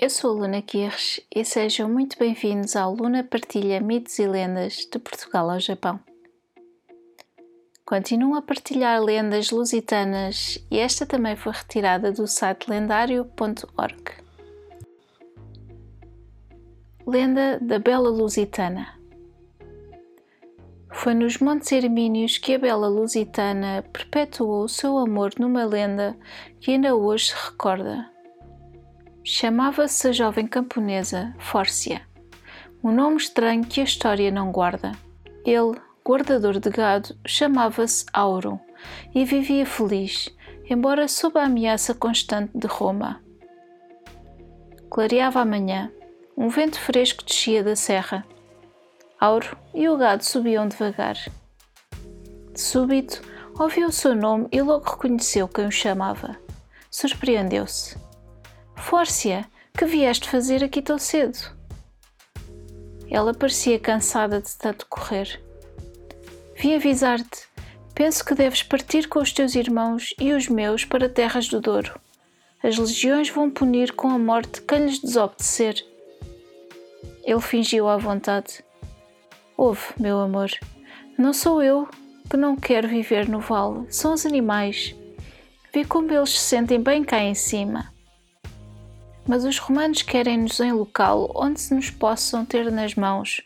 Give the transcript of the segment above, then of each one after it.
Eu sou a Luna Quirres e sejam muito bem-vindos ao Luna Partilha Mitos e Lendas de Portugal ao Japão. Continuo a partilhar lendas lusitanas e esta também foi retirada do site lendário.org. Lenda da Bela Lusitana Foi nos Montes Hermínios que a Bela Lusitana perpetuou o seu amor numa lenda que ainda hoje se recorda Chamava-se a jovem camponesa Fórcia, um nome estranho que a história não guarda. Ele, guardador de gado, chamava-se Auro e vivia feliz, embora sob a ameaça constante de Roma. Clareava a manhã, um vento fresco descia da serra. Auro e o gado subiam devagar. De súbito, ouviu o seu nome e logo reconheceu quem o chamava. Surpreendeu-se. Fórcia, que vieste fazer aqui tão cedo? Ela parecia cansada de tanto correr. Vim avisar-te. Penso que deves partir com os teus irmãos e os meus para terras do Douro. As legiões vão punir com a morte quem lhes desobedecer. Ele fingiu à vontade. Ouve, meu amor, não sou eu que não quero viver no vale, são os animais. Vê como eles se sentem bem cá em cima mas os romanos querem-nos em local onde se nos possam ter nas mãos.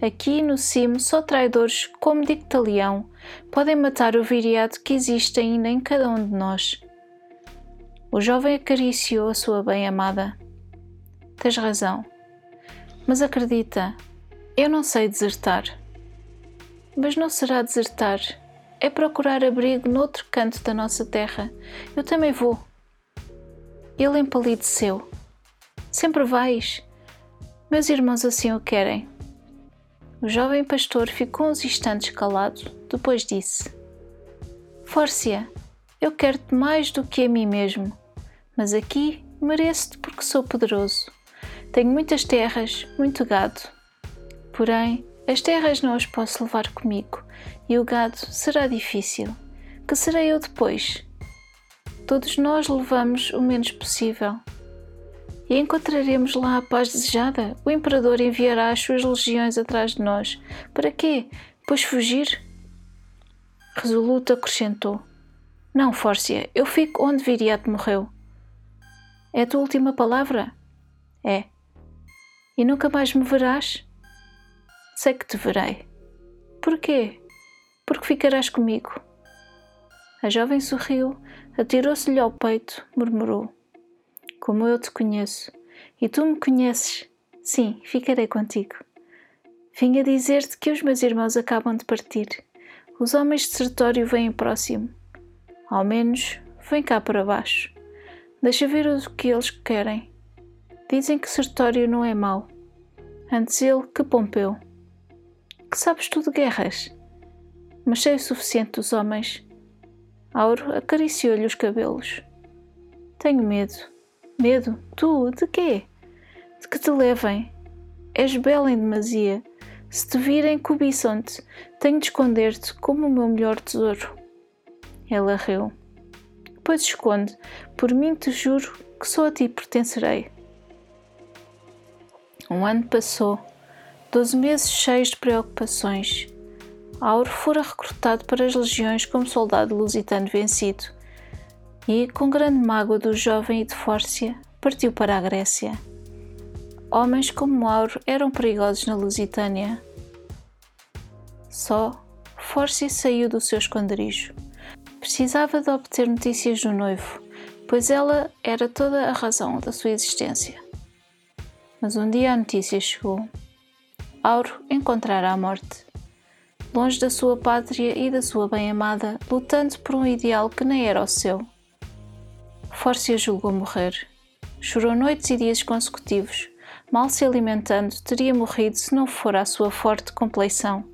Aqui no cimo, só traidores como Dictalião podem matar o viriato que existe ainda em cada um de nós. O jovem acariciou a sua bem-amada. Tens razão, mas acredita, eu não sei desertar. Mas não será desertar, é procurar abrigo noutro canto da nossa terra. Eu também vou. Ele empalideceu. Sempre vais. Meus irmãos assim o querem. O jovem pastor ficou uns instantes calado, depois disse: Fórcia, eu quero-te mais do que a mim mesmo, mas aqui mereço-te porque sou poderoso. Tenho muitas terras, muito gado. Porém, as terras não as posso levar comigo e o gado será difícil. Que serei eu depois? Todos nós levamos o menos possível e encontraremos lá a paz desejada. O imperador enviará as suas legiões atrás de nós. Para quê? Pois fugir? Resoluto acrescentou: Não, Fórcia, eu fico onde Viriato morreu. É a tua última palavra? É. E nunca mais me verás? Sei que te verei. Porquê? Porque ficarás comigo. A jovem sorriu, atirou-se-lhe ao peito, murmurou: como eu te conheço, e tu me conheces, sim, ficarei contigo. Vim a dizer-te que os meus irmãos acabam de partir. Os homens de sertório vêm próximo. Ao menos, vem cá para baixo. Deixa ver o que eles querem. Dizem que Sertório não é mau. Antes ele que Pompeu. Que sabes tu de guerras? Mas sei o suficiente dos homens. Auro acariciou-lhe os cabelos. Tenho medo. Medo? Tu? De quê? De que te levem? És bela em demasia. Se te virem, cobiçam-te. Tenho de esconder-te como o meu melhor tesouro. Ela riu. Pois esconde. Por mim te juro que só a ti pertencerei. Um ano passou. Doze meses cheios de preocupações. Auro fora recrutado para as legiões como soldado lusitano vencido e, com grande mágoa do jovem e de Fórcia, partiu para a Grécia. Homens como Mauro eram perigosos na Lusitânia. Só Fórcia saiu do seu esconderijo. Precisava de obter notícias do noivo, pois ela era toda a razão da sua existência. Mas um dia a notícia chegou. Auro encontrara a morte. Longe da sua pátria e da sua bem-amada, lutando por um ideal que nem era o seu. Fórcia julgou morrer. chorou noites e dias consecutivos. Mal se alimentando, teria morrido se não fora a sua forte compleição.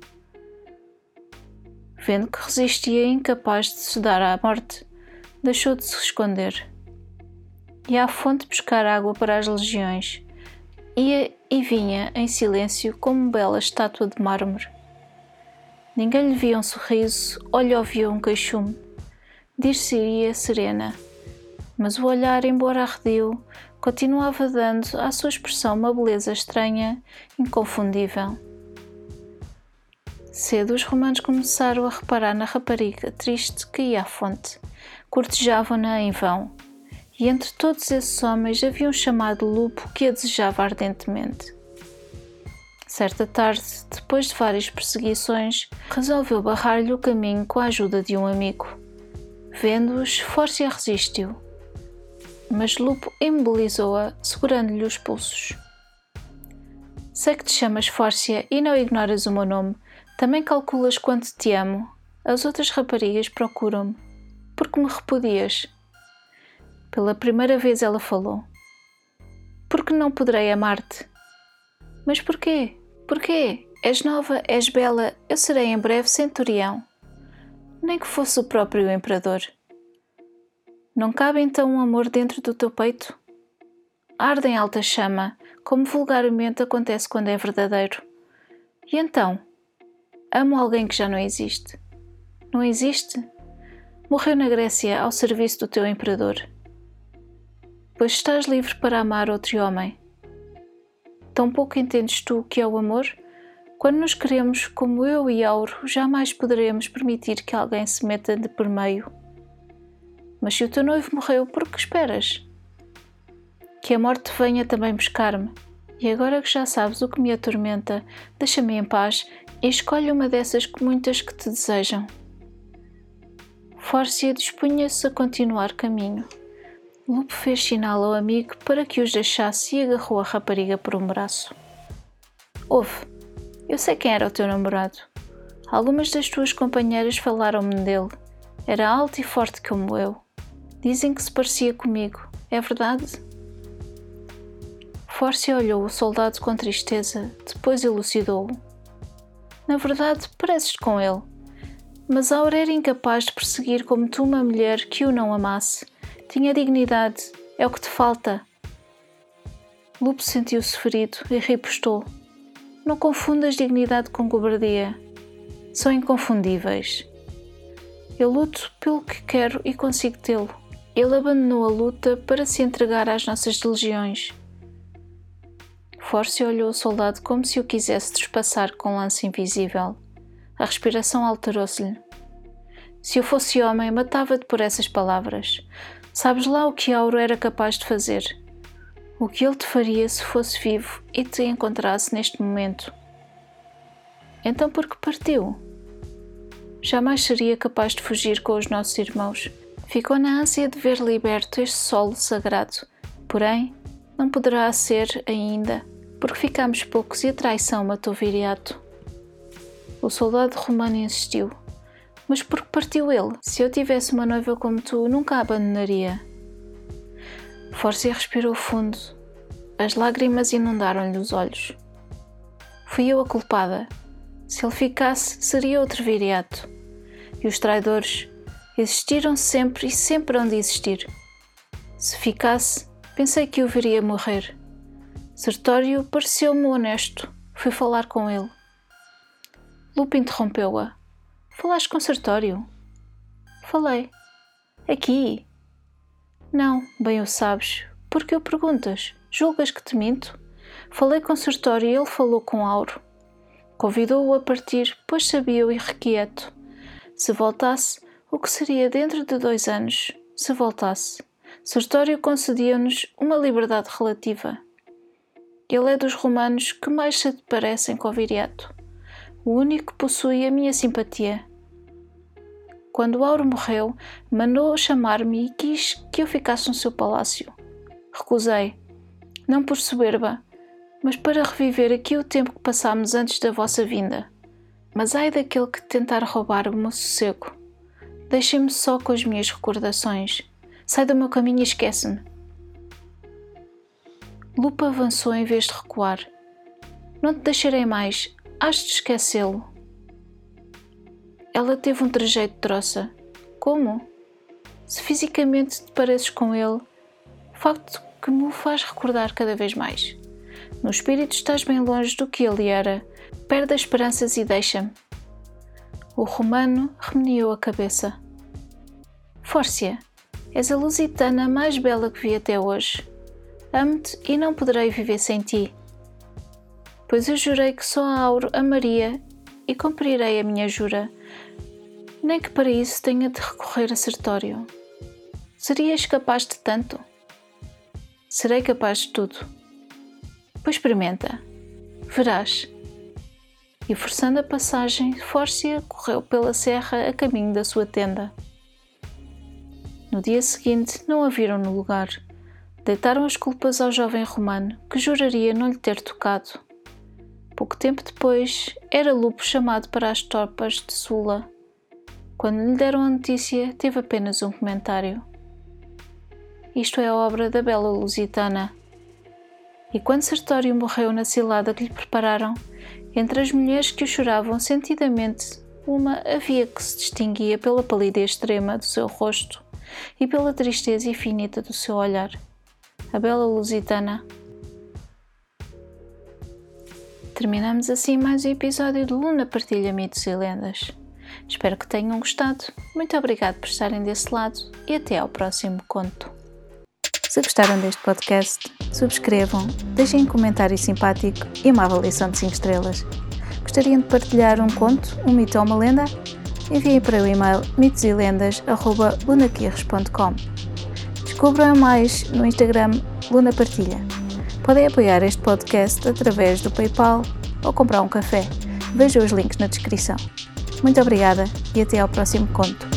Vendo que resistia incapaz de se dar à morte, deixou de se esconder. Ia à fonte buscar água para as legiões. Ia e vinha em silêncio como bela estátua de mármore. Ninguém lhe via um sorriso ou lhe ouvia um queixume. Dir-se-ia serena, mas o olhar, embora arredio, continuava dando à sua expressão uma beleza estranha, inconfundível. Cedo os romanos começaram a reparar na rapariga triste que ia à fonte. Cortejavam-na em vão. E entre todos esses homens havia um chamado Lupo que a desejava ardentemente. Certa tarde, depois de várias perseguições, resolveu barrar-lhe o caminho com a ajuda de um amigo. Vendo-os, Fórcia resistiu, mas Lupo imobilizou-a, segurando-lhe os pulsos. Sei que te chamas Fórcia e não ignoras o meu nome, também calculas quanto te amo. As outras raparigas procuram-me. Porque me repudias? Pela primeira vez ela falou. Porque não poderei amar-te? Mas porquê? Porquê? És nova, és bela, eu serei em breve centurião. Nem que fosse o próprio imperador. Não cabe então um amor dentro do teu peito? Arde em alta chama, como vulgarmente acontece quando é verdadeiro. E então? Amo alguém que já não existe. Não existe? Morreu na Grécia ao serviço do teu imperador. Pois estás livre para amar outro homem Tão pouco entendes tu o que é o amor? Quando nos queremos como eu e Auro, jamais poderemos permitir que alguém se meta de por meio. Mas se o teu noivo morreu, por que esperas? Que a morte venha também buscar-me. E agora que já sabes o que me atormenta, deixa-me em paz e escolhe uma dessas muitas que te desejam. Fórcia dispunha-se a continuar caminho. Lupo fez sinal ao amigo para que os deixasse e agarrou a rapariga por um braço. Ouve, eu sei quem era o teu namorado. Algumas das tuas companheiras falaram-me dele. Era alto e forte como eu. Dizem que se parecia comigo. É verdade? Fórcia olhou o soldado com tristeza, depois elucidou-o. Na verdade, pareces com ele. Mas Aura era incapaz de perseguir como tu uma mulher que o não amasse tinha dignidade, é o que te falta. Lupo sentiu-se ferido e ripostou. Não confundas dignidade com cobardia. São inconfundíveis. Eu luto pelo que quero e consigo tê-lo. Ele abandonou a luta para se entregar às nossas legiões. Force olhou o soldado como se o quisesse despassar com lança invisível. A respiração alterou-se-lhe. Se eu fosse homem, matava-te por essas palavras. Sabes lá o que Auro era capaz de fazer? O que ele te faria se fosse vivo e te encontrasse neste momento? Então por que partiu? Jamais seria capaz de fugir com os nossos irmãos. Ficou na ânsia de ver liberto este solo sagrado. Porém, não poderá ser ainda, porque ficamos poucos e a traição matou Viriato. O soldado romano insistiu. Mas por que partiu ele? Se eu tivesse uma noiva como tu, nunca a abandonaria. Fórcia respirou fundo. As lágrimas inundaram-lhe os olhos. Fui eu a culpada. Se ele ficasse, seria outro viriato. E os traidores existiram sempre e sempre hão de existir. Se ficasse, pensei que o veria morrer. Sertório pareceu-me honesto. Fui falar com ele. Lupe interrompeu-a. Falaste com Sertório? Falei. Aqui? Não, bem o sabes. Por que o perguntas? Julgas que te minto? Falei com Sertório e ele falou com Auro. Convidou-o a partir, pois sabia-o irrequieto. Se voltasse, o que seria dentro de dois anos? Se voltasse. Sertório concedia-nos uma liberdade relativa. Ele é dos romanos que mais se parecem com o Viriato o único que possui a minha simpatia. Quando Auro morreu, mandou chamar-me e quis que eu ficasse no seu palácio. Recusei, não por soberba, mas para reviver aqui o tempo que passámos antes da vossa vinda. Mas ai daquele que tentar roubar o meu sossego. Deixem-me só com as minhas recordações. Sai do meu caminho e esquece-me. Lupa avançou em vez de recuar. Não te deixarei mais, has de esquecê-lo. Ela teve um trajeto de troça. Como? Se fisicamente te pareces com ele, facto que me o faz recordar cada vez mais. No espírito estás bem longe do que ele era. Perde as esperanças e deixa-me. O romano remeneou a cabeça. Fórcia, és a lusitana mais bela que vi até hoje. Amo-te e não poderei viver sem ti. Pois eu jurei que só a Auro amaria e cumprirei a minha jura, nem que para isso tenha de recorrer a Sertório. Serias capaz de tanto? Serei capaz de tudo. Pois experimenta. Verás. E forçando a passagem, Fórcia correu pela serra a caminho da sua tenda. No dia seguinte, não a viram no lugar deitaram as culpas ao jovem romano, que juraria não lhe ter tocado. Pouco tempo depois, era Lupo chamado para as tropas de Sula. Quando lhe deram a notícia, teve apenas um comentário. Isto é a obra da bela Lusitana. E quando Sertório morreu na cilada que lhe prepararam, entre as mulheres que o choravam sentidamente, uma havia que se distinguia pela palidez extrema do seu rosto e pela tristeza infinita do seu olhar a bela lusitana. Terminamos assim mais um episódio de Luna Partilha Mitos e Lendas. Espero que tenham gostado. Muito obrigado por estarem desse lado e até ao próximo conto. Se gostaram deste podcast, subscrevam, deixem um comentário simpático e uma avaliação de 5 estrelas. Gostariam de partilhar um conto, um mito ou uma lenda? Enviem para o e-mail mitoselendas.lunaquirres.com Descubram mais no Instagram Luna Partilha. Podem apoiar este podcast através do PayPal ou comprar um café. Vejam os links na descrição. Muito obrigada e até ao próximo conto.